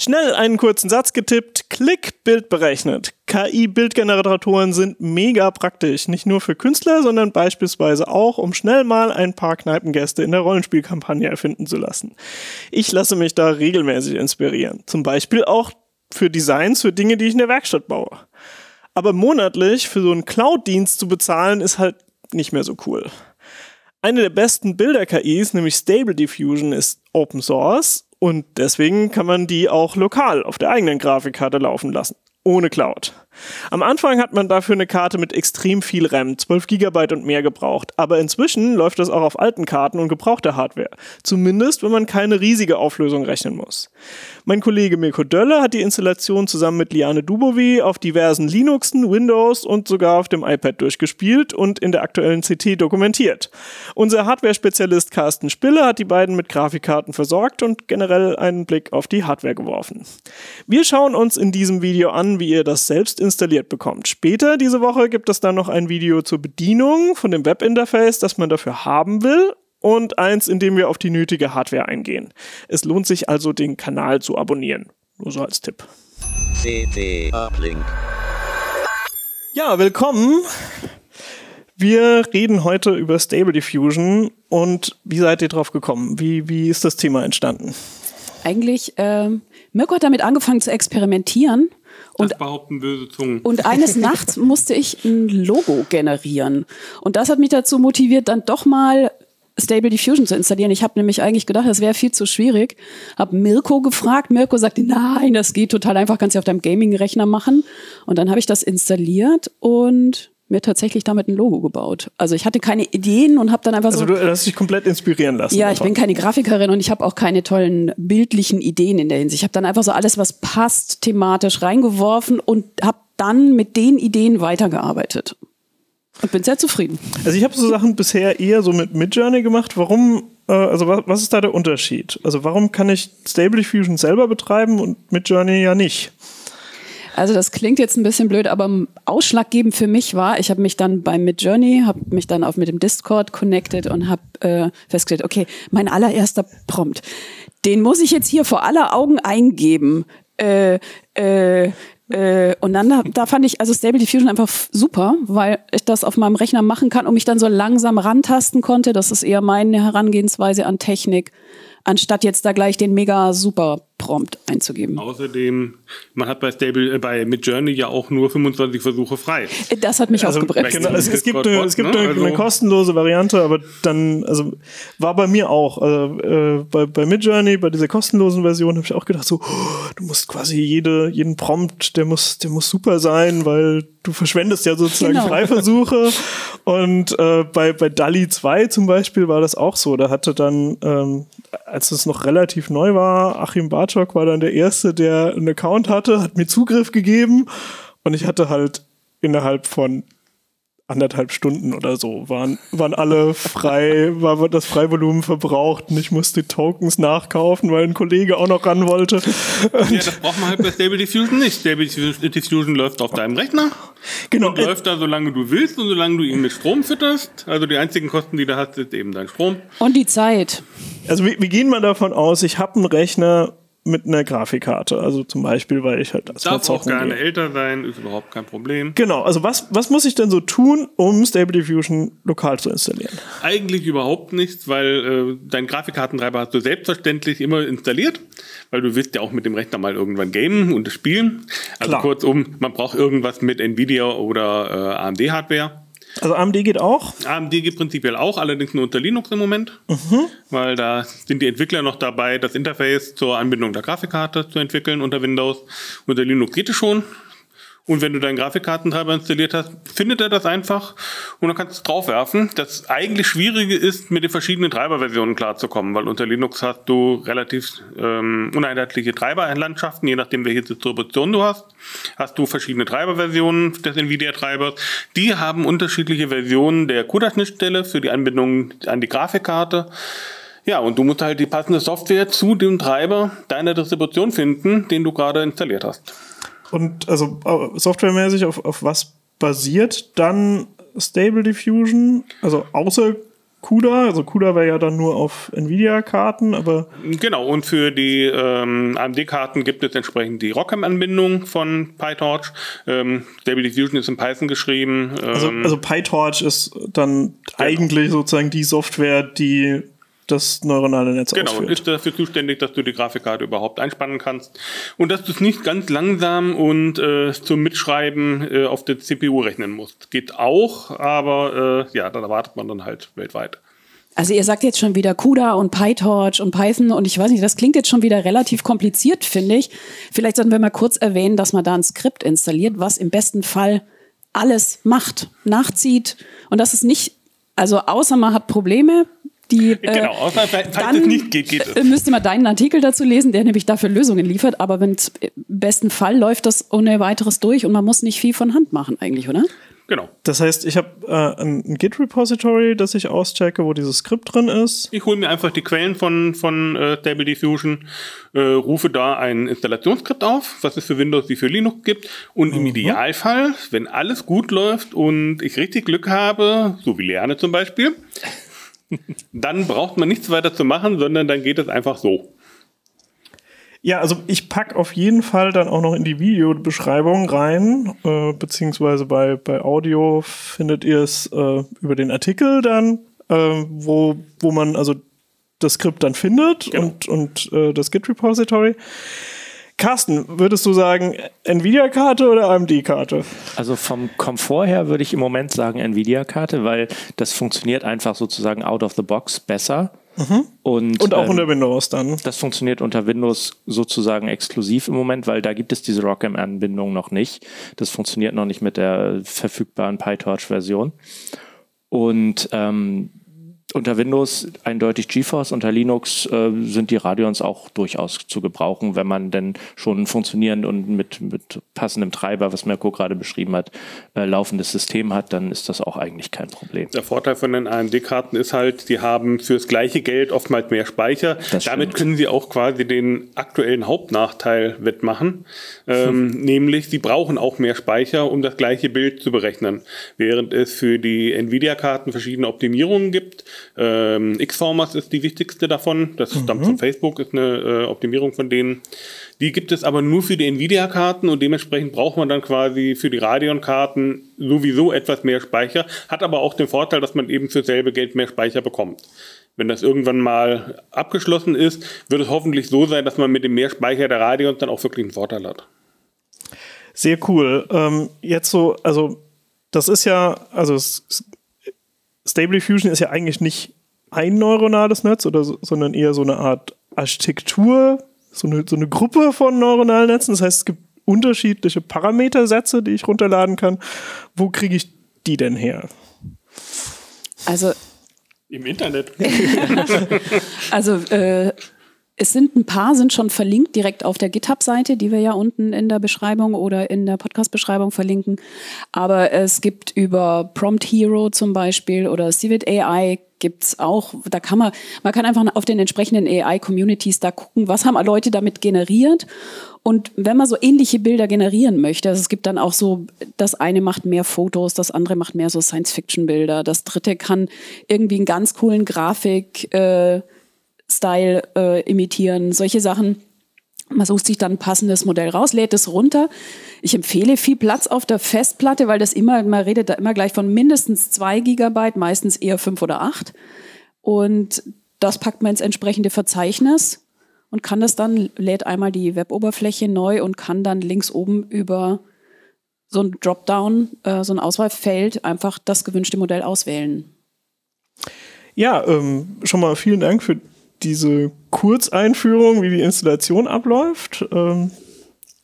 Schnell einen kurzen Satz getippt, Klick, Bild berechnet. KI-Bildgeneratoren sind mega praktisch, nicht nur für Künstler, sondern beispielsweise auch, um schnell mal ein paar Kneipengäste in der Rollenspielkampagne erfinden zu lassen. Ich lasse mich da regelmäßig inspirieren. Zum Beispiel auch für Designs für Dinge, die ich in der Werkstatt baue. Aber monatlich für so einen Cloud-Dienst zu bezahlen, ist halt nicht mehr so cool. Eine der besten Bilder-KIs, nämlich Stable Diffusion, ist Open Source und deswegen kann man die auch lokal auf der eigenen Grafikkarte laufen lassen. Ohne Cloud. Am Anfang hat man dafür eine Karte mit extrem viel RAM, 12 GB und mehr gebraucht. Aber inzwischen läuft das auch auf alten Karten und gebrauchter Hardware. Zumindest, wenn man keine riesige Auflösung rechnen muss. Mein Kollege Mirko Dölle hat die Installation zusammen mit Liane Dubovi auf diversen Linuxen, Windows und sogar auf dem iPad durchgespielt und in der aktuellen CT dokumentiert. Unser Hardware-Spezialist Carsten Spille hat die beiden mit Grafikkarten versorgt und generell einen Blick auf die Hardware geworfen. Wir schauen uns in diesem Video an, wie ihr das selbst installiert bekommt. Später diese Woche gibt es dann noch ein Video zur Bedienung von dem Webinterface, das man dafür haben will und eins, in dem wir auf die nötige Hardware eingehen. Es lohnt sich also, den Kanal zu abonnieren. Nur so als Tipp. CT Uplink. Ja, willkommen. Wir reden heute über Stable Diffusion und wie seid ihr drauf gekommen? Wie, wie ist das Thema entstanden? Eigentlich, äh, Mirko hat damit angefangen zu experimentieren und, das behaupten böse Zungen. Und eines Nachts musste ich ein Logo generieren. Und das hat mich dazu motiviert, dann doch mal Stable Diffusion zu installieren. Ich habe nämlich eigentlich gedacht, das wäre viel zu schwierig. Habe Mirko gefragt. Mirko sagte, nein, das geht total einfach, kannst du auf deinem Gaming-Rechner machen. Und dann habe ich das installiert und mir tatsächlich damit ein Logo gebaut. Also ich hatte keine Ideen und habe dann einfach also so. Also du hast dich komplett inspirieren lassen. Ja, ich bin keine Grafikerin und ich habe auch keine tollen bildlichen Ideen in der Hinsicht. Ich habe dann einfach so alles, was passt, thematisch reingeworfen und habe dann mit den Ideen weitergearbeitet. Und bin sehr zufrieden. Also ich habe so Sachen bisher eher so mit Midjourney gemacht. Warum, äh, also was, was ist da der Unterschied? Also warum kann ich Stable Diffusion selber betreiben und Midjourney ja nicht? Also das klingt jetzt ein bisschen blöd, aber ausschlaggebend für mich war, ich habe mich dann bei Midjourney, habe mich dann auf mit dem Discord connected und habe äh, festgestellt, okay, mein allererster Prompt, den muss ich jetzt hier vor aller Augen eingeben. Äh, äh, äh, und dann, da, da fand ich also Stable Diffusion einfach super, weil ich das auf meinem Rechner machen kann und mich dann so langsam rantasten konnte. Das ist eher meine Herangehensweise an Technik, anstatt jetzt da gleich den mega super Prompt einzugeben. Außerdem, man hat bei Stable, äh, bei Midjourney ja auch nur 25 Versuche frei. Das hat mich also, ausgebremst. Genau, es, es, gibt, eine, es gibt ne? eine, also, kostenlose Variante, aber dann, also war bei mir auch, also, äh, bei, bei Midjourney, bei dieser kostenlosen Version, habe ich auch gedacht, so, oh, du musst quasi jede, jeden Prompt, der muss, der muss super sein, weil du verschwendest ja sozusagen genau. Freiversuche. Und äh, bei, bei DALI 2 zum Beispiel war das auch so. Da hatte dann, ähm, als es noch relativ neu war, Achim Barth Bartok war dann der Erste, der einen Account hatte, hat mir Zugriff gegeben und ich hatte halt innerhalb von anderthalb Stunden oder so waren, waren alle frei, war das Freivolumen verbraucht und ich musste Tokens nachkaufen, weil ein Kollege auch noch ran wollte. ja, das braucht man halt bei Stable Diffusion nicht. Stable Diffusion läuft auf deinem Rechner. Genau. Und läuft da, solange du willst und solange du ihn mit Strom fütterst. Also die einzigen Kosten, die du hast, ist eben dein Strom. Und die Zeit. Also wir, wir gehen mal davon aus, ich habe einen Rechner, mit einer Grafikkarte. Also zum Beispiel, weil ich halt das Darf auch gerne gehe. älter sein, ist überhaupt kein Problem. Genau, also was, was muss ich denn so tun, um Stable Diffusion lokal zu installieren? Eigentlich überhaupt nichts, weil äh, dein Grafikkartentreiber hast du selbstverständlich immer installiert, weil du willst ja auch mit dem Rechner mal irgendwann gamen und spielen. Also Klar. kurzum, man braucht irgendwas mit Nvidia oder äh, AMD-Hardware. Also AMD geht auch? AMD geht prinzipiell auch, allerdings nur unter Linux im Moment, mhm. weil da sind die Entwickler noch dabei, das Interface zur Anbindung der Grafikkarte zu entwickeln unter Windows. Unter Linux geht es schon. Und wenn du deinen Grafikkartentreiber installiert hast, findet er das einfach und dann kannst du es draufwerfen. Das eigentlich Schwierige ist, mit den verschiedenen Treiberversionen klarzukommen, weil unter Linux hast du relativ ähm, uneinheitliche Treiberlandschaften, je nachdem, welche Distribution du hast. Hast du verschiedene Treiberversionen des NVIDIA-Treibers. Die haben unterschiedliche Versionen der CUDA-Schnittstelle für die Anbindung an die Grafikkarte. Ja, und du musst halt die passende Software zu dem Treiber deiner Distribution finden, den du gerade installiert hast. Und also softwaremäßig auf, auf was basiert dann Stable Diffusion? Also außer CUDA. Also CUDA wäre ja dann nur auf Nvidia-Karten, aber. Genau, und für die ähm, AMD-Karten gibt es entsprechend die ROCm-Anbindung von PyTorch. Ähm, Stable Diffusion ist in Python geschrieben. Ähm, also, also PyTorch ist dann genau. eigentlich sozusagen die Software, die das neuronale Netz genau, ausführt. Genau, ist dafür zuständig, dass du die Grafikkarte überhaupt einspannen kannst und dass du es nicht ganz langsam und äh, zum Mitschreiben äh, auf der CPU rechnen musst. Geht auch, aber äh, ja, da erwartet man dann halt weltweit. Also ihr sagt jetzt schon wieder CUDA und PyTorch und Python und ich weiß nicht, das klingt jetzt schon wieder relativ kompliziert, finde ich. Vielleicht sollten wir mal kurz erwähnen, dass man da ein Skript installiert, was im besten Fall alles macht, nachzieht und das ist nicht, also außer man hat Probleme, die, äh, genau, außer falls dann, es nicht geht, geht es. Äh, müsste man deinen Artikel dazu lesen, der nämlich dafür Lösungen liefert. Aber im besten Fall läuft das ohne weiteres durch und man muss nicht viel von Hand machen eigentlich, oder? Genau. Das heißt, ich habe äh, ein Git-Repository, das ich auschecke, wo dieses Skript drin ist. Ich hole mir einfach die Quellen von, von äh, Stable Diffusion, äh, rufe da ein Installationsskript auf, was es für Windows wie für Linux gibt. Und mhm. im Idealfall, wenn alles gut läuft und ich richtig Glück habe, so wie Lerne zum Beispiel, dann braucht man nichts weiter zu machen, sondern dann geht es einfach so. Ja, also ich packe auf jeden Fall dann auch noch in die Videobeschreibung rein, äh, beziehungsweise bei, bei Audio findet ihr es äh, über den Artikel dann, äh, wo, wo man also das Skript dann findet genau. und, und äh, das Git-Repository. Carsten, würdest du sagen Nvidia-Karte oder AMD-Karte? Also vom Komfort her würde ich im Moment sagen Nvidia-Karte, weil das funktioniert einfach sozusagen out of the box besser. Mhm. Und, und, auch ähm, unter Windows dann. Das funktioniert unter Windows sozusagen exklusiv im Moment, weil da gibt es diese ROCm-Anbindung noch nicht. Das funktioniert noch nicht mit der verfügbaren PyTorch-Version. Und ähm, unter Windows eindeutig GeForce, unter Linux äh, sind die Radeons auch durchaus zu gebrauchen, wenn man denn schon funktionierend und mit, mit passendem Treiber, was Mirko gerade beschrieben hat, äh, laufendes System hat, dann ist das auch eigentlich kein Problem. Der Vorteil von den AMD-Karten ist halt, die haben fürs gleiche Geld oftmals mehr Speicher. Das Damit können sie auch quasi den aktuellen Hauptnachteil wettmachen, ähm, hm. nämlich sie brauchen auch mehr Speicher, um das gleiche Bild zu berechnen. Während es für die Nvidia-Karten verschiedene Optimierungen gibt, ähm, Xformers ist die wichtigste davon. Das mhm. stammt von Facebook, ist eine äh, Optimierung von denen. Die gibt es aber nur für die Nvidia-Karten und dementsprechend braucht man dann quasi für die Radeon-Karten sowieso etwas mehr Speicher. Hat aber auch den Vorteil, dass man eben für selbe Geld mehr Speicher bekommt. Wenn das irgendwann mal abgeschlossen ist, wird es hoffentlich so sein, dass man mit dem mehr Speicher der Radeons dann auch wirklich einen Vorteil hat. Sehr cool. Ähm, jetzt so, also das ist ja, also es, Stable Diffusion ist ja eigentlich nicht ein neuronales Netz, oder so, sondern eher so eine Art Architektur, so eine, so eine Gruppe von neuronalen Netzen. Das heißt, es gibt unterschiedliche Parametersätze, die ich runterladen kann. Wo kriege ich die denn her? Also im Internet. also äh, es sind ein paar, sind schon verlinkt direkt auf der GitHub-Seite, die wir ja unten in der Beschreibung oder in der Podcast-Beschreibung verlinken. Aber es gibt über Prompt Hero zum Beispiel oder Civet AI gibt's auch, da kann man, man kann einfach auf den entsprechenden AI-Communities da gucken, was haben Leute damit generiert. Und wenn man so ähnliche Bilder generieren möchte, also es gibt dann auch so, das eine macht mehr Fotos, das andere macht mehr so Science-Fiction-Bilder, das dritte kann irgendwie einen ganz coolen Grafik, äh, Style äh, imitieren, solche Sachen. Man sucht sich dann ein passendes Modell raus, lädt es runter. Ich empfehle viel Platz auf der Festplatte, weil das immer, man redet da immer gleich von mindestens zwei Gigabyte, meistens eher fünf oder acht. Und das packt man ins entsprechende Verzeichnis und kann das dann, lädt einmal die Weboberfläche neu und kann dann links oben über so ein Dropdown, äh, so ein Auswahlfeld einfach das gewünschte Modell auswählen. Ja, ähm, schon mal vielen Dank für diese Kurzeinführung, wie die Installation abläuft. Ähm,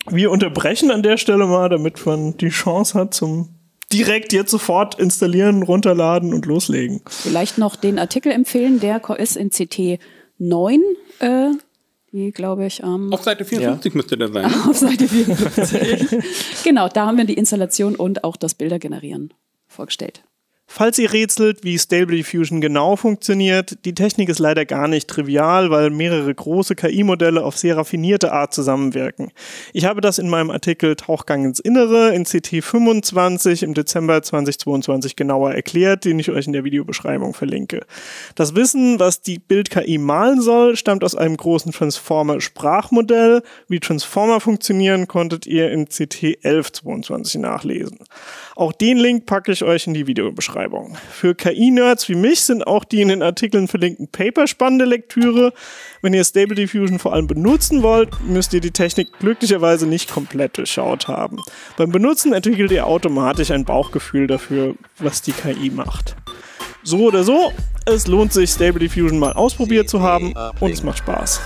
wir unterbrechen an der Stelle mal, damit man die Chance hat zum direkt jetzt sofort installieren, runterladen und loslegen. Vielleicht noch den Artikel empfehlen, der ist in CT 9. Äh, die, glaube ich, am. Ähm, Auf Seite 54 ja. müsste der sein. Auf Seite 54. genau, da haben wir die Installation und auch das Bilder generieren vorgestellt. Falls ihr rätselt, wie Stable Diffusion genau funktioniert, die Technik ist leider gar nicht trivial, weil mehrere große KI-Modelle auf sehr raffinierte Art zusammenwirken. Ich habe das in meinem Artikel Tauchgang ins Innere in CT 25 im Dezember 2022 genauer erklärt, den ich euch in der Videobeschreibung verlinke. Das Wissen, was die Bild-KI malen soll, stammt aus einem großen Transformer-Sprachmodell. Wie Transformer funktionieren, konntet ihr in CT 1122 nachlesen. Auch den Link packe ich euch in die Videobeschreibung. Für KI-Nerds wie mich sind auch die in den Artikeln verlinkten Paper spannende Lektüre. Wenn ihr Stable Diffusion vor allem benutzen wollt, müsst ihr die Technik glücklicherweise nicht komplett durchschaut haben. Beim Benutzen entwickelt ihr automatisch ein Bauchgefühl dafür, was die KI macht. So oder so, es lohnt sich, Stable Diffusion mal ausprobiert zu haben und es macht Spaß.